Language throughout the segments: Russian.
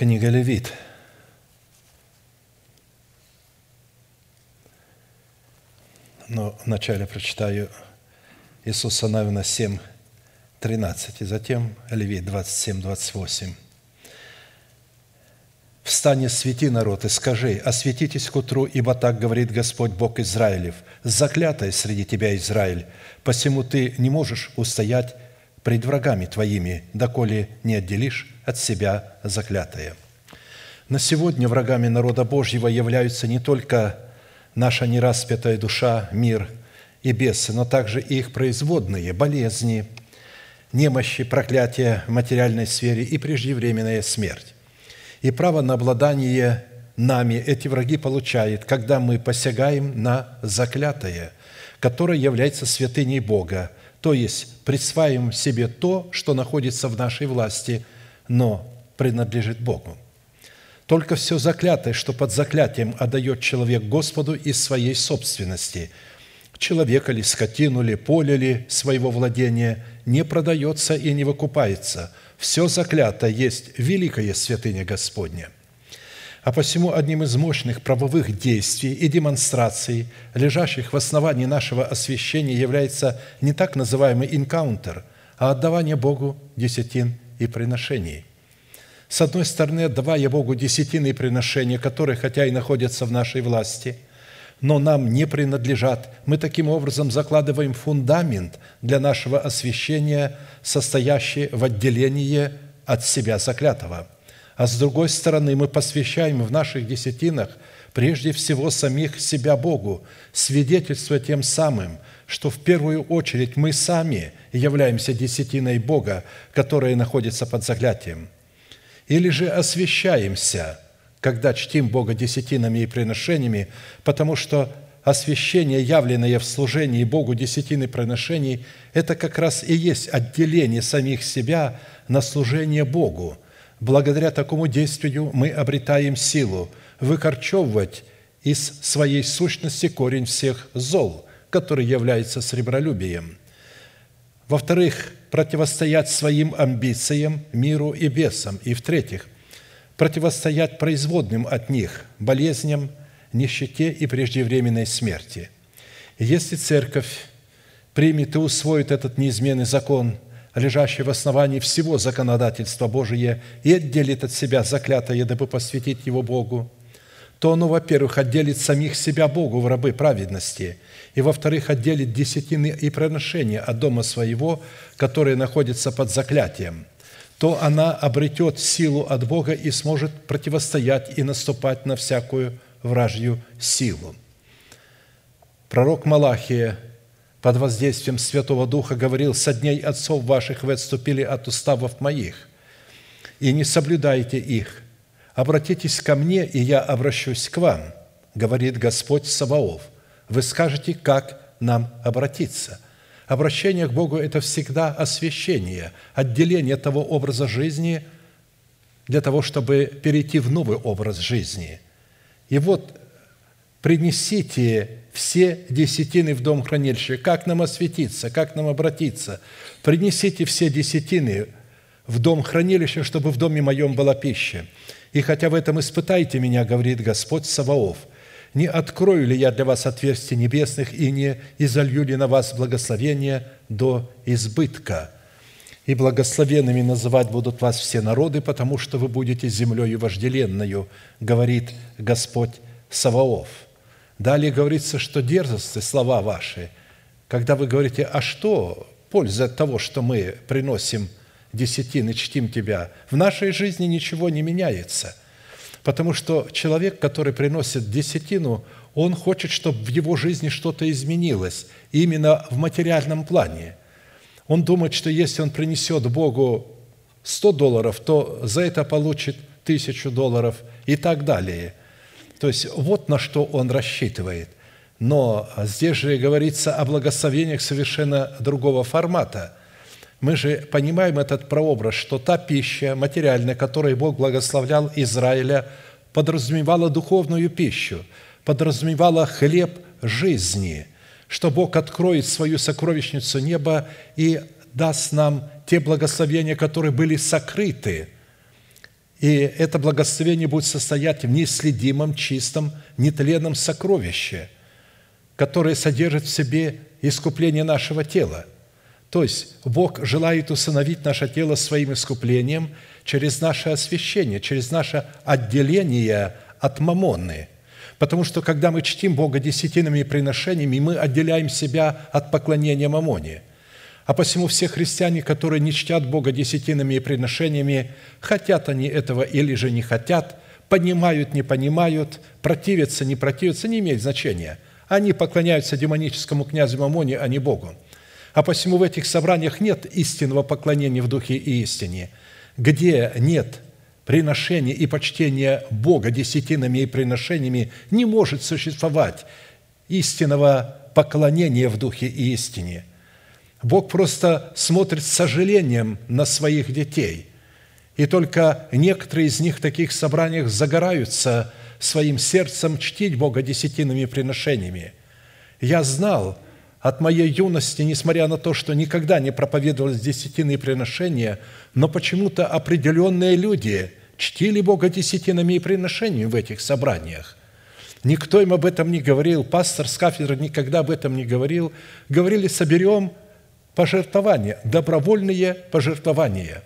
Книга Левит. Но вначале прочитаю Иисуса Навина 7, 13, и затем Левит 27, 28. «Встань и свети, народ, и скажи, осветитесь к утру, ибо так говорит Господь Бог Израилев, заклятая среди тебя Израиль, посему ты не можешь устоять пред врагами твоими, доколе не отделишь от себя заклятое». На сегодня врагами народа Божьего являются не только наша нераспятая душа, мир и бесы, но также и их производные, болезни, немощи, проклятия в материальной сфере и преждевременная смерть. И право на обладание нами эти враги получают, когда мы посягаем на заклятое, которое является святыней Бога, то есть присваиваем себе то, что находится в нашей власти, но принадлежит Богу. Только все заклятое, что под заклятием отдает человек Господу из своей собственности, человека ли, скотину ли, поле ли своего владения, не продается и не выкупается – все заклято есть великая святыня Господня. А посему одним из мощных правовых действий и демонстраций, лежащих в основании нашего освящения, является не так называемый инкаунтер, а отдавание Богу десятин и приношений. С одной стороны, отдавая Богу десятины и приношения, которые, хотя и находятся в нашей власти – но нам не принадлежат. Мы таким образом закладываем фундамент для нашего освящения, состоящий в отделении от себя заклятого. А с другой стороны, мы посвящаем в наших десятинах прежде всего самих себя Богу, свидетельствуя тем самым, что в первую очередь мы сами являемся десятиной Бога, которая находится под заклятием. Или же освящаемся – когда чтим Бога десятинами и приношениями, потому что освящение, явленное в служении Богу десятины приношений, это как раз и есть отделение самих себя на служение Богу. Благодаря такому действию мы обретаем силу выкорчевывать из своей сущности корень всех зол, который является сребролюбием. Во-вторых, противостоять своим амбициям, миру и бесам. И в-третьих – противостоять производным от них болезням, нищете и преждевременной смерти. Если церковь примет и усвоит этот неизменный закон, лежащий в основании всего законодательства Божия, и отделит от себя заклятое, дабы посвятить его Богу, то оно, во-первых, отделит самих себя Богу в рабы праведности, и, во-вторых, отделит десятины и приношения от дома своего, которые находятся под заклятием – то она обретет силу от Бога и сможет противостоять и наступать на всякую вражью силу. Пророк Малахия под воздействием Святого Духа говорил, «Со дней отцов ваших вы отступили от уставов моих, и не соблюдайте их. Обратитесь ко мне, и я обращусь к вам, говорит Господь Саваоф. Вы скажете, как нам обратиться – Обращение к Богу – это всегда освящение, отделение того образа жизни для того, чтобы перейти в новый образ жизни. И вот принесите все десятины в дом хранилища. Как нам осветиться, как нам обратиться? Принесите все десятины в дом хранилища, чтобы в доме моем была пища. И хотя в этом испытайте меня, говорит Господь Саваоф, не открою ли я для вас отверстий небесных и не изолью ли на вас благословение до избытка? И благословенными называть будут вас все народы, потому что вы будете землею вожделенную, говорит Господь Саваоф. Далее говорится, что дерзости слова ваши, когда вы говорите, а что польза от того, что мы приносим десятины, чтим Тебя? В нашей жизни ничего не меняется – Потому что человек, который приносит десятину, он хочет, чтобы в его жизни что-то изменилось, именно в материальном плане. Он думает, что если он принесет Богу 100 долларов, то за это получит тысячу долларов и так далее. То есть вот на что он рассчитывает. Но здесь же говорится о благословениях совершенно другого формата – мы же понимаем этот прообраз, что та пища материальная, которой Бог благословлял Израиля, подразумевала духовную пищу, подразумевала хлеб жизни, что Бог откроет свою сокровищницу неба и даст нам те благословения, которые были сокрыты. И это благословение будет состоять в неследимом, чистом, нетленном сокровище, которое содержит в себе искупление нашего тела. То есть Бог желает усыновить наше тело своим искуплением через наше освящение, через наше отделение от мамонны. Потому что, когда мы чтим Бога десятинами и приношениями, мы отделяем себя от поклонения мамоне – а посему все христиане, которые не чтят Бога десятинами и приношениями, хотят они этого или же не хотят, понимают, не понимают, противятся, не противятся, не имеет значения. Они поклоняются демоническому князю Мамоне, а не Богу. А посему в этих собраниях нет истинного поклонения в духе и истине, где нет приношения и почтения Бога десятинами и приношениями, не может существовать истинного поклонения в духе и истине – Бог просто смотрит с сожалением на своих детей. И только некоторые из них в таких собраниях загораются своим сердцем чтить Бога десятинными приношениями. Я знал от моей юности, несмотря на то, что никогда не проповедовались десятинные приношения, но почему-то определенные люди чтили Бога десятинами и приношениями в этих собраниях. Никто им об этом не говорил, пастор с кафедры никогда об этом не говорил. Говорили, соберем пожертвования, добровольные пожертвования.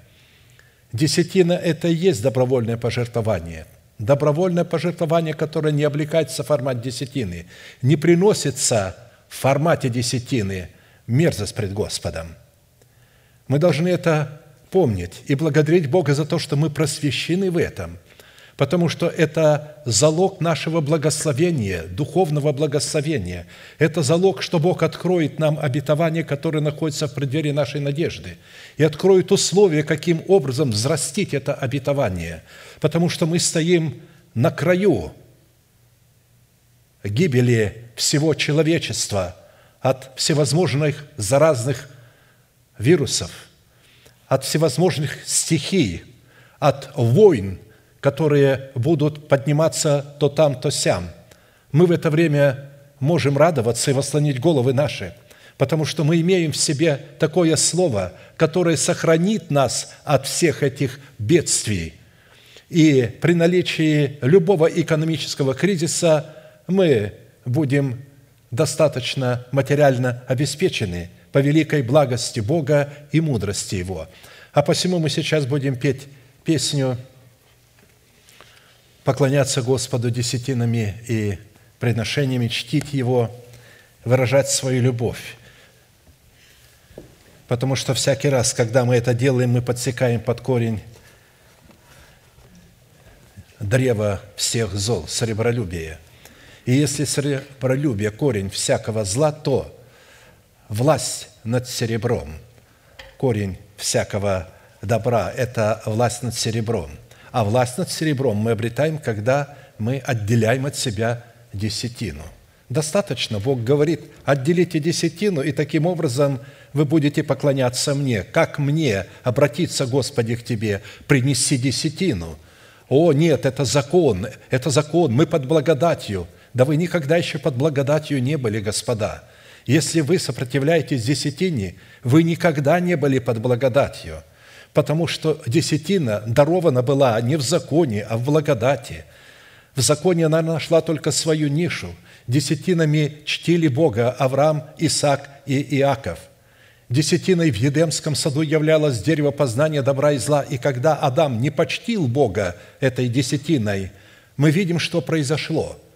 Десятина – это и есть добровольное пожертвование. Добровольное пожертвование, которое не облекается в формат десятины, не приносится в формате десятины, мерзость пред Господом. Мы должны это помнить и благодарить Бога за то, что мы просвещены в этом – потому что это залог нашего благословения, духовного благословения. Это залог, что Бог откроет нам обетование, которое находится в преддверии нашей надежды, и откроет условия, каким образом взрастить это обетование, потому что мы стоим на краю гибели всего человечества от всевозможных заразных вирусов, от всевозможных стихий, от войн, которые будут подниматься то там, то сям. Мы в это время можем радоваться и восслонить головы наши, потому что мы имеем в себе такое слово, которое сохранит нас от всех этих бедствий. И при наличии любого экономического кризиса мы будем достаточно материально обеспечены по великой благости Бога и мудрости Его. А посему мы сейчас будем петь песню поклоняться Господу десятинами и приношениями, чтить Его, выражать свою любовь. Потому что всякий раз, когда мы это делаем, мы подсекаем под корень древа всех зол, сребролюбия. И если сребролюбие – корень всякого зла, то власть над серебром, корень всякого добра – это власть над серебром – а власть над серебром мы обретаем, когда мы отделяем от себя десятину. Достаточно, Бог говорит, отделите десятину, и таким образом вы будете поклоняться мне. Как мне обратиться, Господи, к Тебе? Принеси десятину. О, нет, это закон, это закон, мы под благодатью. Да вы никогда еще под благодатью не были, господа. Если вы сопротивляетесь десятине, вы никогда не были под благодатью – потому что десятина дарована была не в законе, а в благодати. В законе она нашла только свою нишу. Десятинами чтили Бога Авраам, Исаак и Иаков. Десятиной в Едемском саду являлось дерево познания добра и зла, и когда Адам не почтил Бога этой десятиной, мы видим, что произошло –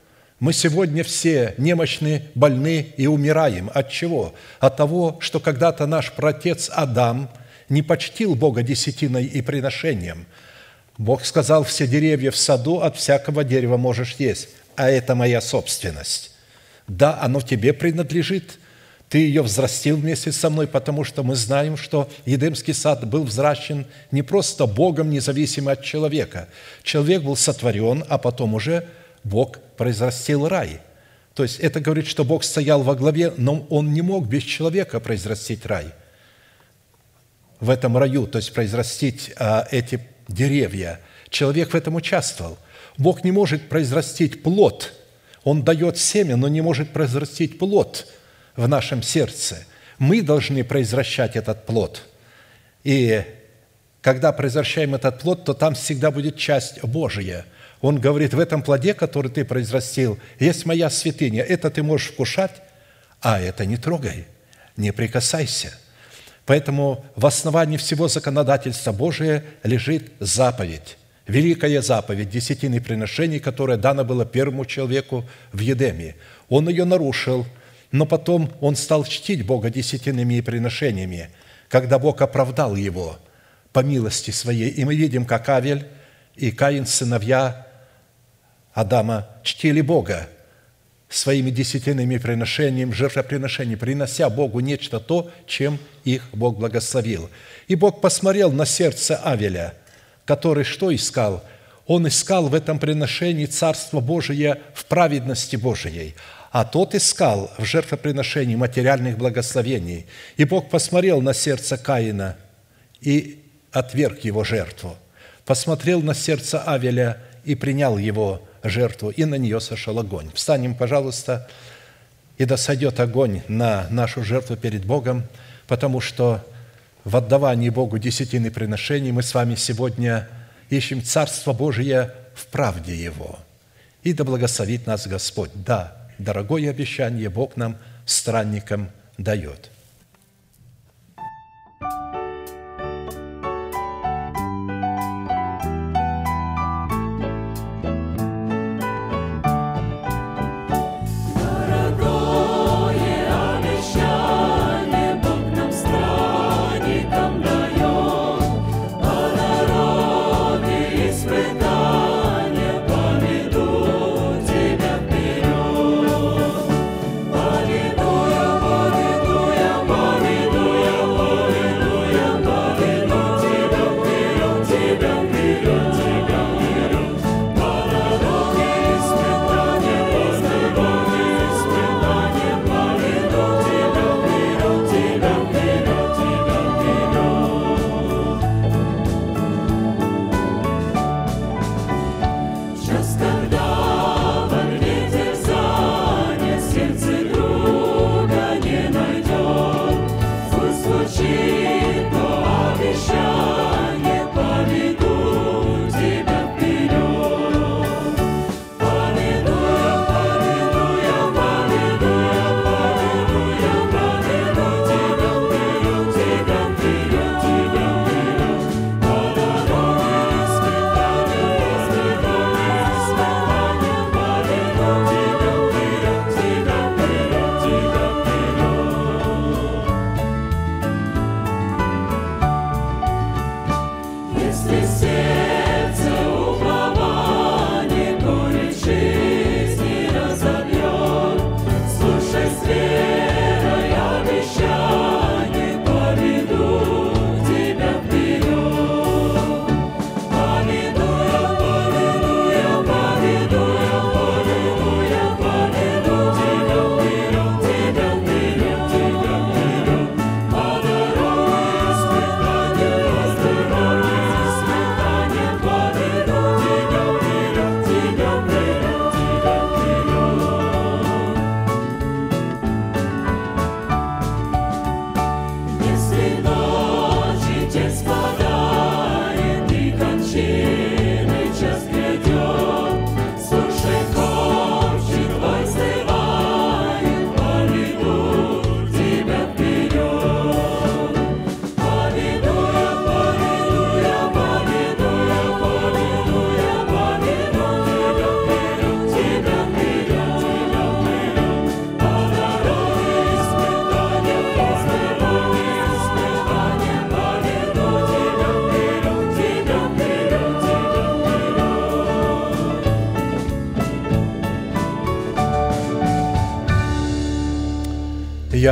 мы сегодня все немощны, больны и умираем. От чего? От того, что когда-то наш протец Адам – не почтил Бога десятиной и приношением. Бог сказал, все деревья в саду от всякого дерева можешь есть, а это моя собственность. Да, оно тебе принадлежит, ты ее взрастил вместе со мной, потому что мы знаем, что Едемский сад был взращен не просто Богом, независимо от человека. Человек был сотворен, а потом уже Бог произрастил рай. То есть это говорит, что Бог стоял во главе, но Он не мог без человека произрастить рай – в этом раю, то есть произрастить а, эти деревья. Человек в этом участвовал. Бог не может произрастить плод. Он дает семя, но не может произрастить плод в нашем сердце. Мы должны произвращать этот плод. И когда произвращаем этот плод, то там всегда будет часть Божия. Он говорит, в этом плоде, который ты произрастил, есть моя святыня. Это ты можешь вкушать, а это не трогай, не прикасайся. Поэтому в основании всего законодательства Божия лежит заповедь. Великая заповедь десятины приношений, которая дана была первому человеку в Едеме. Он ее нарушил, но потом он стал чтить Бога десятинными приношениями, когда Бог оправдал его по милости своей. И мы видим, как Авель и Каин, сыновья Адама, чтили Бога своими десятинными приношениями, жертвоприношениями, принося Богу нечто то, чем их Бог благословил. И Бог посмотрел на сердце Авеля, который что искал? Он искал в этом приношении Царство Божие в праведности Божией – а тот искал в жертвоприношении материальных благословений. И Бог посмотрел на сердце Каина и отверг его жертву. Посмотрел на сердце Авеля и принял его жертву, и на нее сошел огонь. Встанем, пожалуйста, и да сойдет огонь на нашу жертву перед Богом, потому что в отдавании Богу десятины приношений мы с вами сегодня ищем Царство Божие в правде Его. И да благословит нас Господь. Да, дорогое обещание Бог нам, странникам, дает –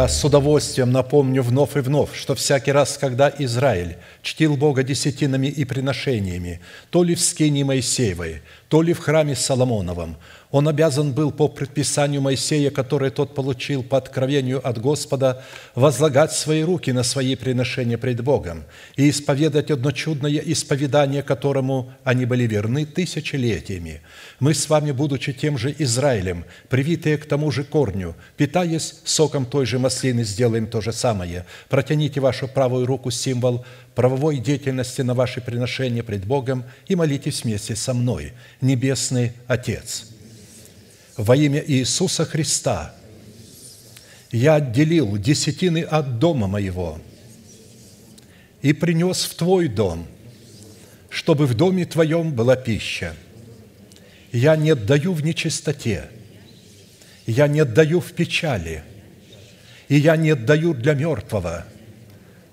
С удовольствием напомню вновь и вновь, что всякий раз, когда Израиль чтил Бога десятинами и приношениями, то ли в скине Моисеевой, то ли в храме Соломоновом, Он обязан был по предписанию Моисея, которое тот получил по откровению от Господа, возлагать свои руки на свои приношения пред Богом и исповедать одно чудное исповедание, которому они были верны тысячелетиями. Мы с вами, будучи тем же Израилем, привитые к тому же корню, питаясь соком той же маслины, сделаем то же самое. Протяните вашу правую руку, символ правовой деятельности на ваши приношения пред Богом и молитесь вместе со мной. Небесный Отец – во имя Иисуса Христа я отделил десятины от дома моего и принес в Твой дом, чтобы в доме Твоем была пища. Я не отдаю в нечистоте, я не отдаю в печали, и я не отдаю для мертвого.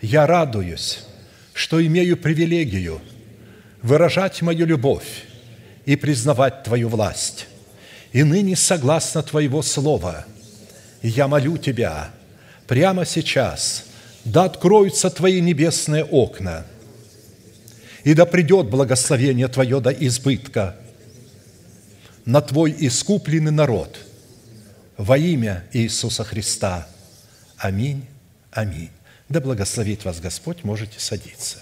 Я радуюсь, что имею привилегию выражать мою любовь и признавать Твою власть и ныне согласно Твоего Слова. я молю Тебя прямо сейчас, да откроются Твои небесные окна, и да придет благословение Твое до избытка на Твой искупленный народ во имя Иисуса Христа. Аминь. Аминь. Да благословит вас Господь, можете садиться.